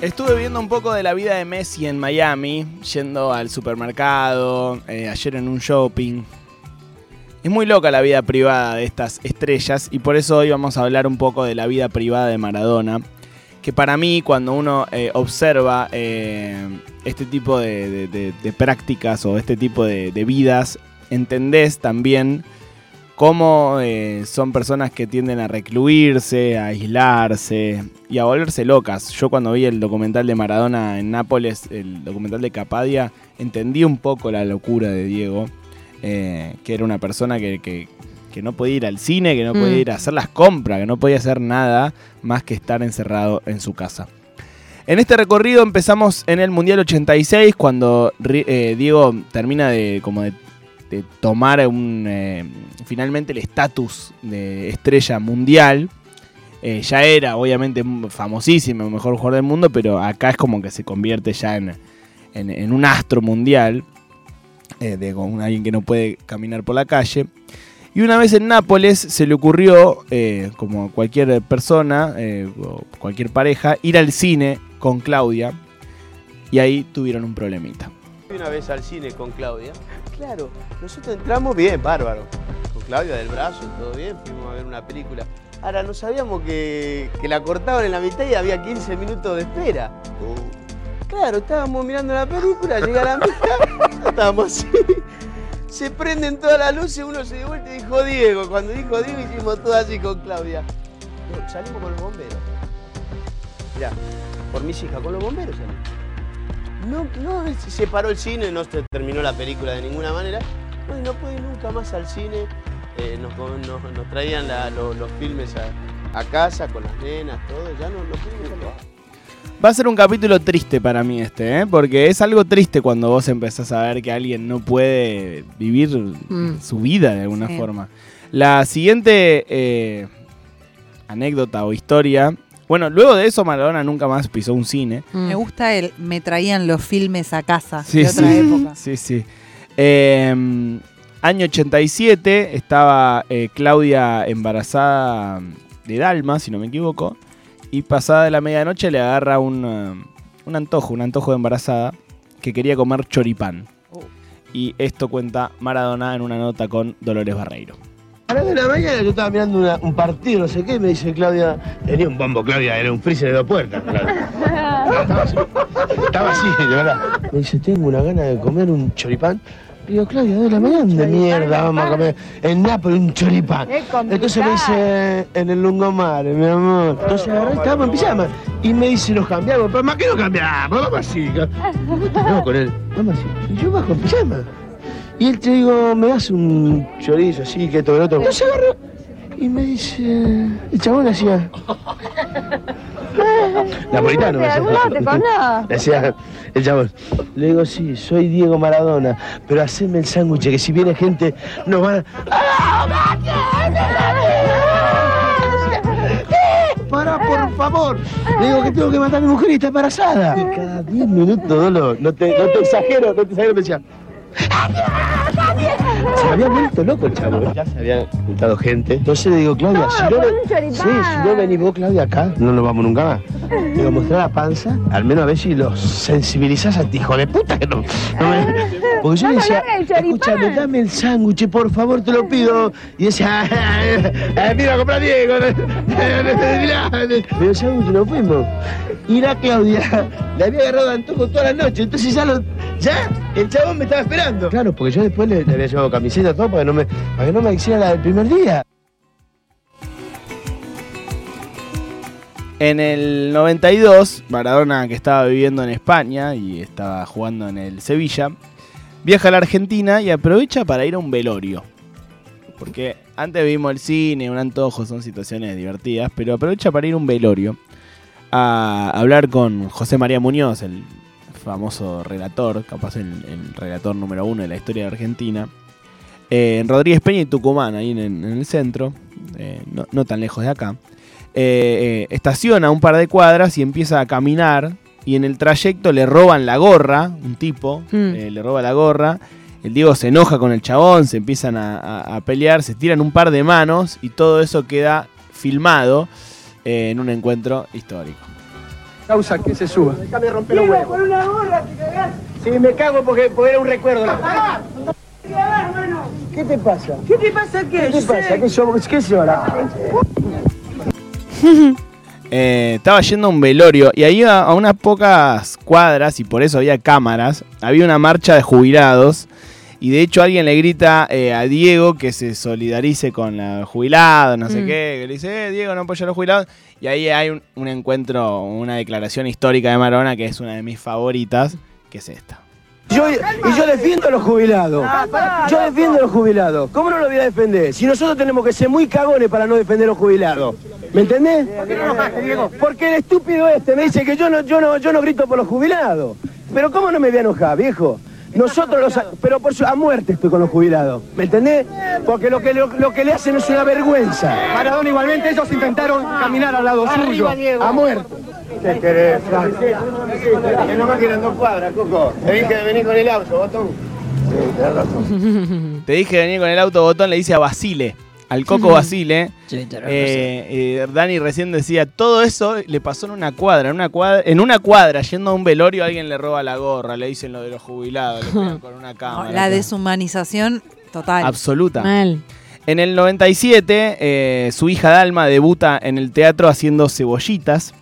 Estuve viendo un poco de la vida de Messi en Miami, yendo al supermercado, eh, ayer en un shopping. Es muy loca la vida privada de estas estrellas y por eso hoy vamos a hablar un poco de la vida privada de Maradona. Que para mí, cuando uno eh, observa eh, este tipo de, de- prácticas o este tipo de vidas, entendés también cómo eh, son personas que tienden a recluirse, a aislarse y a volverse locas. Yo cuando vi el documental de Maradona en Nápoles, el documental de Capadia, entendí un poco la locura de Diego, eh, que era una persona que, que- que no podía ir al cine, que no podía Mm. ir a hacer las compras, que no podía hacer nada más que estar encerrado en su casa. En este recorrido empezamos en el Mundial 86, cuando eh, Diego termina de, como de, de tomar un, eh, finalmente el estatus de estrella mundial. Eh, ya era, obviamente, famosísimo, mejor jugador del mundo, pero acá es como que se convierte ya en, un astro mundial, eh, de con alguien que no puede caminar por la calle. Y una vez en Nápoles se le ocurrió, eh, como cualquier persona, o cualquier pareja, ir al cine con Claudia. Y ahí tuvieron un problemita. Una vez al cine con Claudia. Claro, nosotros entramos bien, bárbaro. Con Claudia del brazo, todo bien, fuimos a ver una película. Ahora, no sabíamos que, que la cortaban en la mitad y había 15 minutos de espera. Claro, estábamos mirando la película, llega la mitad, estábamos así. Se prenden todas las luces, uno se dio vuelta y dijo Diego. Cuando dijo Diego hicimos todo así con Claudia. No, salimos con los bomberos. Mirá, por mis hijas, con los bomberos salimos. No, no, se paró el cine, no se terminó la película de ninguna manera. No, pude ir nunca más al cine. Eh, nos, nos- nos traían la- los filmes a, a casa con las nenas, todo. Ya no, no pudimos salir. Va a ser un capítulo triste para mí este, ¿eh? porque es algo triste cuando vos empezás a ver que alguien no puede vivir Mm. su vida de alguna Sí. forma. La siguiente eh, anécdota o historia, bueno, luego de eso Maradona nunca más pisó un cine. Me gusta el me traían los filmes a casa Sí, de otra sí. época. Sí, sí. Eh, año 87, estaba eh, Claudia embarazada de Dalma, si no me equivoco, y pasada de la medianoche le agarra un, eh, un antojo, un antojo de embarazada, que quería comer choripán. Oh. Y esto cuenta Maradona en una nota con Dolores Barreiro. A las de la mañana yo estaba mirando una- un partido, no sé qué, y me dice Claudia, tenía un bombo, Claudia, era un freezer de dos puertas, Claudia. Estaba así, estaba así, de verdad. Me dice, tengo una gana de comer un choripán. Digo, Claudia, de la mañana de mierda, vamos a comer en Nápoles un choripán. Entonces me dice, en el lungomar, mi amor. Entonces agarré, estábamos en pijama. Y me dice, nos cambiamos. Pero más que no cambiamos, vamos así. No, con él, vamos así. Y yo bajo en pijama. Y él te digo, me das un chorizo así, que todo el otro. Entonces agarró y me dice, el chabón hacía. Napolitano, me decía. Decía el chabón. Le digo, sí, soy Diego Maradona, pero haceme el sándwich, que si viene gente, nos van a. Para, por favor. Le digo que tengo que matar a mi mujer y está embarazada. Y cada 10 minutos, Dolo, no te, no te exagero, no te exagero, me decía. Se había vuelto loco el chavo. Ya se habían juntado gente. Entonces le digo, Claudia, si no, ve- sí, si no venís vos, Claudia, acá, no nos vamos nunca más. Digo, mostrar la panza, al menos a ver si los sensibilizás a ti, hijo de puta, que no. no me- Porque yo le decía, escúchame, dame el sándwich, por favor, te lo pido. Y decía, eh, mira, comprar Diego. Pero el sándwich no fuimos. Y la Claudia le había agarrado antojo toda la noche, entonces ya lo. Ya, el chabón me estaba esperando. Claro, porque yo después le, le había llevado camiseta todo para que no me, para que no me hiciera la del primer día. En el 92, Maradona, que estaba viviendo en España y estaba jugando en el Sevilla, viaja a la Argentina y aprovecha para ir a un velorio. Porque antes vimos el cine, un antojo, son situaciones divertidas, pero aprovecha para ir a un velorio a hablar con José María Muñoz, el famoso relator, capaz el, el relator número uno de la historia de Argentina, eh, en Rodríguez Peña y Tucumán, ahí en, en el centro, eh, no, no tan lejos de acá. Eh, estaciona un par de cuadras y empieza a caminar y en el trayecto le roban la gorra, un tipo, Mm. le roba la gorra. El Diego se enoja con el chabón, se empiezan a, a- a pelear, se tiran un par de manos y todo eso queda filmado en un encuentro histórico. Causa que se suba. Déjame romper los huevos. con una gorra cagás. Sí, me cago porque, porque era un recuerdo. ¿Qué te pasa? ¿Qué te pasa qué? ¿Qué te pasa? ¿Qué somos? ¿Qué? Eh, estaba yendo a un velorio y ahí a, a unas pocas cuadras, y por eso había cámaras, había una marcha de jubilados. Y de hecho alguien le grita eh, a Diego que se solidarice con los jubilados, no sé Mm. qué, que le dice, eh, Diego no apoya a los jubilados. Y ahí hay un, un encuentro, una declaración histórica de Maradona que es una de mis favoritas, que es esta. Yo, y yo defiendo a los jubilados. Yo defiendo a los jubilados. ¿Cómo no lo voy a defender? Si nosotros tenemos que ser muy cagones para no defender a los jubilados. ¿Me entendés? Porque el estúpido este me dice que yo no, yo no, yo no grito por los jubilados. Pero ¿cómo no me voy a enojar, viejo? Nosotros los... Pero por su, a muerte estoy con los jubilados. ¿Me entendés? Porque lo que, lo, lo que le hacen es una vergüenza. Maradona igualmente, ellos intentaron caminar al lado suyo. A muerte. ¿Qué querés, Frank? Que no me dos cuadras, Coco. Te dije de venir con el auto, botón. Sí, tenés razón. Te dije venir con el auto botón, le dice a Basile, al Coco Basile. Eh, eh, Dani recién decía, todo eso le pasó en una cuadra, en una cuadra, en una cuadra, yendo a un velorio, alguien le roba la gorra, le dicen lo de los jubilados, le pegan con una cámara. La deshumanización total. Absoluta. Mal. En el 97, eh, su hija Dalma debuta en el teatro haciendo cebollitas.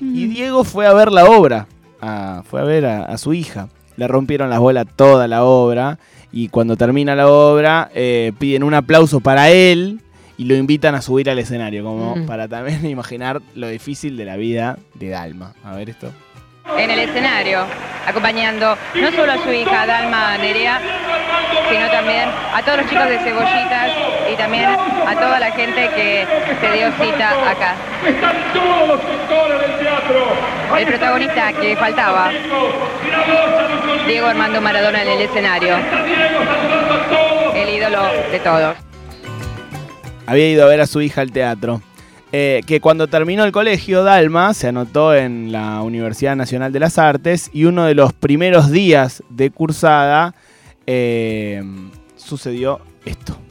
Y Diego fue a ver la obra. a- fue a ver a, a su hija. Le rompieron las bolas toda la obra. Y cuando termina la obra, eh, piden un aplauso para él. Y lo invitan a subir al escenario. Como Mm. para también imaginar lo difícil de la vida de Dalma. A ver esto. En el escenario, acompañando no solo a su hija Dalma Nerea, sino también a todos los chicos de Cebollitas y también a toda la gente que se dio cita acá. Están todos los actores del teatro. El protagonista que faltaba, Diego Armando Maradona en el escenario, el ídolo de todos. había ido a ver a su hija al teatro. Eh, que cuando terminó el colegio, Dalma se anotó en la Universidad Nacional de las Artes y uno de los primeros días de cursada eh, sucedió esto.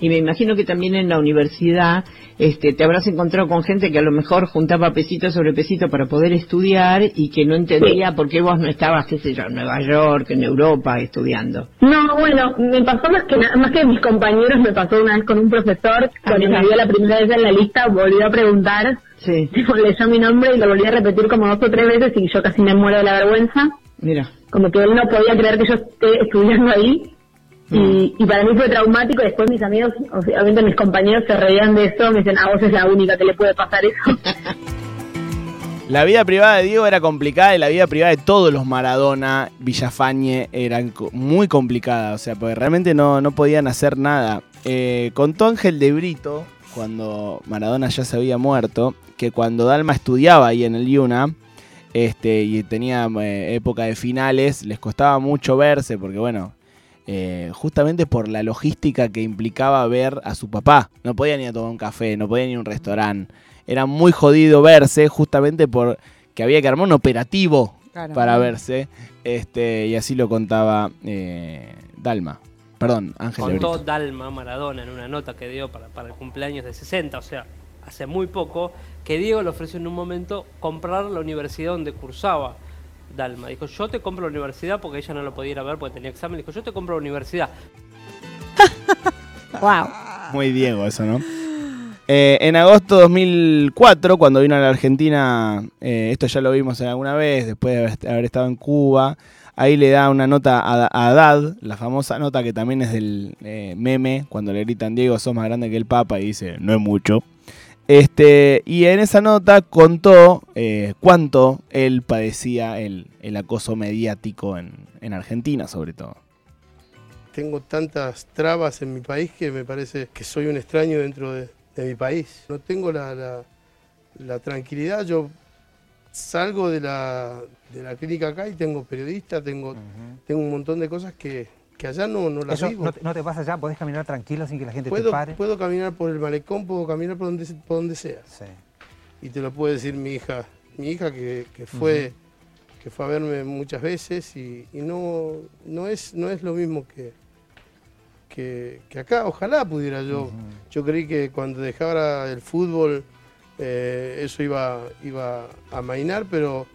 Y me imagino que también en la universidad este, te habrás encontrado con gente que a lo mejor juntaba pesito sobre pesito para poder estudiar y que no entendía por qué vos no estabas, qué sé yo, en Nueva York, en Europa, estudiando. No, bueno, me pasó más que nada, más que mis compañeros, me pasó una vez con un profesor, cuando mira. me vio la primera vez en la lista, volvió a preguntar, Sí, leyó mi nombre y lo volví a repetir como dos o tres veces y yo casi me muero de la vergüenza, mira. como que él no podía creer que yo esté estudiando ahí. Y, y para mí fue traumático, después mis amigos, obviamente mis compañeros se reían de eso, me dicen, ah, vos es la única que le puede pasar eso. La vida privada de Diego era complicada y la vida privada de todos los Maradona, Villafañe, eran muy complicada. O sea, porque realmente no, no podían hacer nada. Eh, contó Ángel de Brito, cuando Maradona ya se había muerto, que cuando Dalma estudiaba ahí en el Yuna, este, y tenía eh, época de finales, les costaba mucho verse, porque bueno, eh, justamente por la logística que implicaba ver a su papá. No podían ir a tomar un café, no podían ir a un restaurante. Era muy jodido verse justamente por que había que armar un operativo Claro. para verse. Este, y así lo contaba eh, Dalma. Perdón, Ángel Contó. Dalma Maradona en una nota que dio para, para el cumpleaños de 60, o sea, hace muy poco, que Diego le ofreció en un momento comprar la universidad donde cursaba Dalma. Dijo, yo te compro la universidad porque ella no lo podía ir a ver porque tenía examen. Dijo, yo te compro la universidad. Wow. Muy Diego eso, ¿no? Eh, en agosto de 2004, cuando vino a la Argentina, eh, esto ya lo vimos alguna vez, después de haber- estado en Cuba, ahí le da una nota a, a Haddad, la famosa nota que también es del eh, meme, cuando le gritan Diego, sos más grande que el Papa, y dice, no es mucho. Este, y en esa nota contó eh, cuánto él padecía el, el acoso mediático en, en Argentina, sobre todo. Tengo tantas trabas en mi país que me parece que soy un extraño dentro de, de mi país. No tengo la, la- la tranquilidad. Yo salgo de la, de la clínica acá y tengo periodista, tengo, tengo un montón de cosas que, que allá no, no las Eso vivo. no, te- no te pasa ya, podés caminar tranquilo sin que la gente te pare. puedo caminar por el malecón, puedo caminar por donde, por donde sea. Y te lo puede decir mi hija, mi hija que, que fue, que fue a verme muchas veces y, y no, no, es, no es lo mismo que, que, que acá. Ojalá pudiera yo. Yo creí que cuando dejara el fútbol eh, eso iba, iba a mainar, pero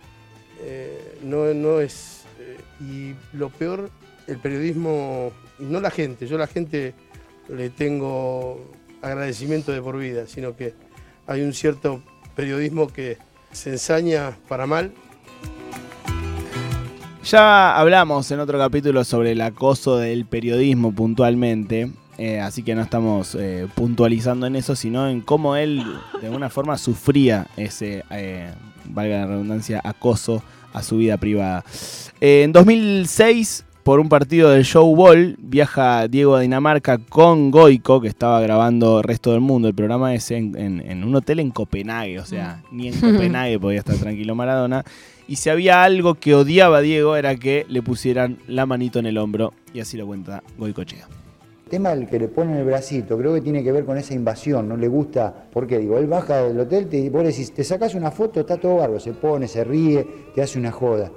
eh, no, no es... eh, y lo peor, el periodismo, no la gente, yo a la gente le tengo agradecimiento de por vida, sino que hay un cierto periodismo que se ensaña para mal Ya hablamos en otro capítulo sobre el acoso del periodismo puntualmente, eh, así que no estamos eh, puntualizando en eso, sino en cómo él de alguna forma sufría ese, eh, valga la redundancia, acoso a su vida privada. En 2006, por un partido del Show Ball, viaja Diego a Dinamarca con Goico, que estaba grabando Resto del Mundo, el programa ese en, en- en un hotel en Copenhague, o sea, ni en Copenhague podía estar tranquilo Maradona. Y si había algo que odiaba a Diego era que le pusieran la manito en el hombro, y así lo cuenta Goicochea. El tema del que le ponen el bracito, creo que tiene que ver con esa invasión, no le gusta, porque digo, él baja del hotel, te, vos le decís, te sacas una foto, está todo bárbaro, se pone, se ríe, te hace una joda.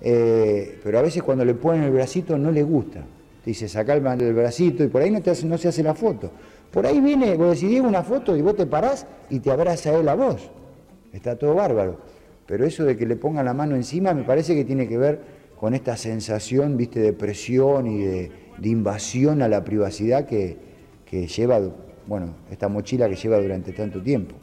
Eh, pero a veces cuando le ponen el bracito no le gusta. Te dice, saca el, bracito y por ahí no, te hace, no se hace la foto. Por ahí viene, vos Diego, una foto y vos te parás y te abraza él a vos. Está todo bárbaro. Pero eso de que le pongan la mano encima me parece que tiene que ver con esta sensación, viste, de presión y de, de invasión a la privacidad que, que lleva, bueno, esta mochila que lleva durante tanto tiempo.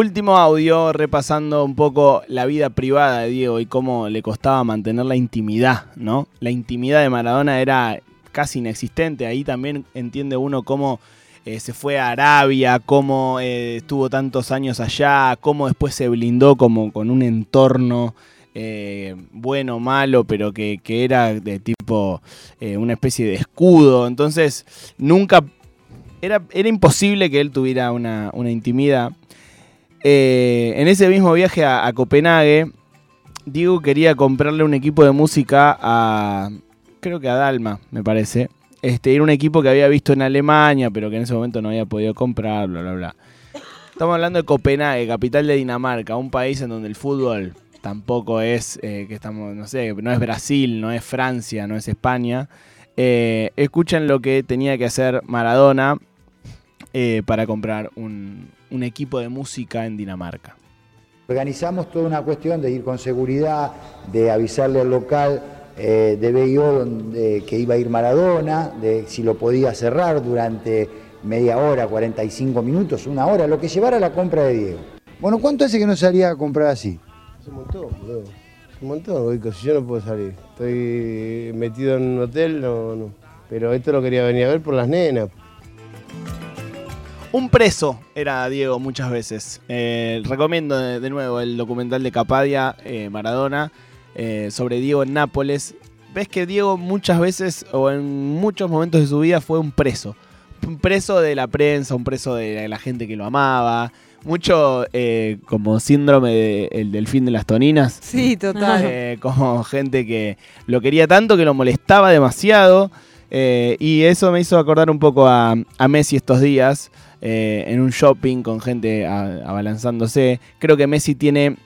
Último audio repasando un poco la vida privada de Diego y cómo le costaba mantener la intimidad, ¿no? La intimidad de Maradona era casi inexistente. Ahí también entiende uno cómo eh, se fue a Arabia, cómo eh, estuvo tantos años allá, cómo después se blindó como con un entorno eh, bueno malo, pero que, que era de tipo eh, una especie de escudo. Entonces nunca... Era, era imposible que él tuviera una, una intimidad. Eh, en ese mismo viaje a, Copenhague, Diego quería comprarle un equipo de música a. Creo que a Dalma, me parece. Este, era un equipo que había visto en Alemania, pero que en ese momento no había podido comprar, bla, bla, bla. Estamos hablando de Copenhague, capital de Dinamarca, un país en donde el fútbol tampoco es, eh, que estamos, no sé, no es Brasil, no es Francia, no es España. Eh, escuchen lo que tenía que hacer Maradona eh, para comprar un, un equipo de música en Dinamarca. Organizamos toda una cuestión de ir con seguridad, de avisarle al local eh, de BIO donde, que iba a ir Maradona, de si lo podía cerrar durante media hora, 45 minutos, una hora, lo que llevara la compra de Diego. Bueno, ¿cuánto hace que no salía a comprar así? Hace un montón, boludo. Un montón, si yo no puedo salir. Estoy metido en un hotel, no, no. Pero esto lo quería venir a ver por las nenas. Un preso era Diego muchas veces. Eh, recomiendo de, de nuevo el documental de Capadia, eh, Maradona, eh, sobre Diego en Nápoles. Ves que Diego muchas veces o en muchos momentos de su vida fue un preso. Un preso de la prensa, un preso de la gente que lo amaba. Mucho como síndrome de- el del fin de las toninas. Sí, total. Como gente que lo quería tanto que lo molestaba demasiado. Eh, y eso me hizo acordar un poco a, a Messi estos días. eh, en un shopping con gente a- abalanzándose. Creo que Messi tiene.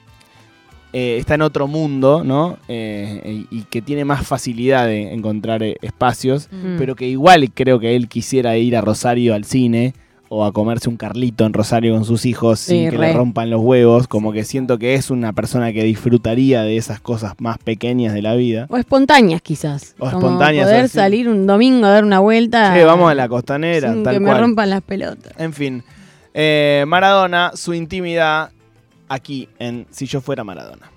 eh, está en otro mundo, ¿no? Eh, y, que tiene más facilidad de encontrar espacios. Mm. Pero que igual creo que él quisiera ir a Rosario al cine. O a comerse un carlito en Rosario con sus hijos sin Sí, que re. le rompan los huevos. Como que siento que es una persona que disfrutaría de esas cosas más pequeñas de la vida. O espontáneas, quizás. O Como espontáneas, Poder así. salir un domingo a dar una vuelta. Sí, vamos a la costanera, Sin tal que me cual. rompan las pelotas. En fin, eh, Maradona, su intimidad aquí en Si yo fuera Maradona.